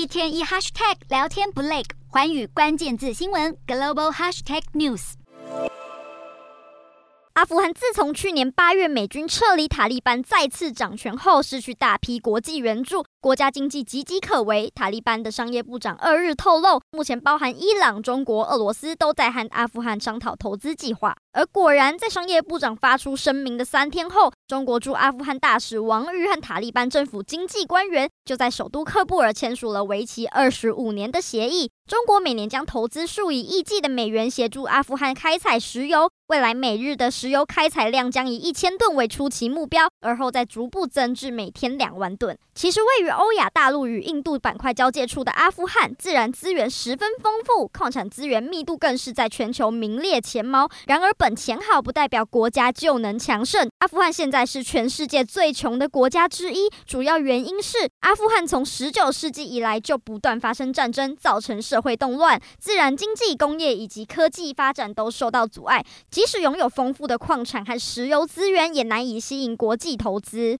一天一 hashtag 聊天不累，环宇关键字新闻 global hashtag news。阿富汗自从去年八月美军撤离塔利班再次掌权后，失去大批国际援助，国家经济岌岌可危。塔利班的商业部长二日透露，目前包含伊朗、中国、俄罗斯都在和阿富汗商讨投资计划。而果然，在商业部长发出声明的三天后，中国驻阿富汗大使王玉和塔利班政府经济官员就在首都喀布尔签署了为期二十五年的协议。中国每年将投资数以亿计的美元协助阿富汗开采石油。未来每日的石油开采量将以一千吨为初期目标，而后再逐步增至每天两万吨。其实，位于欧亚大陆与印度板块交界处的阿富汗，自然资源十分丰富，矿产资源密度更是在全球名列前茅。然而，本钱好不代表国家就能强盛。阿富汗现在是全世界最穷的国家之一，主要原因是阿富汗从十九世纪以来就不断发生战争，造成社会动乱，自然经济、工业以及科技发展都受到阻碍。即使拥有丰富的矿产和石油资源，也难以吸引国际投资。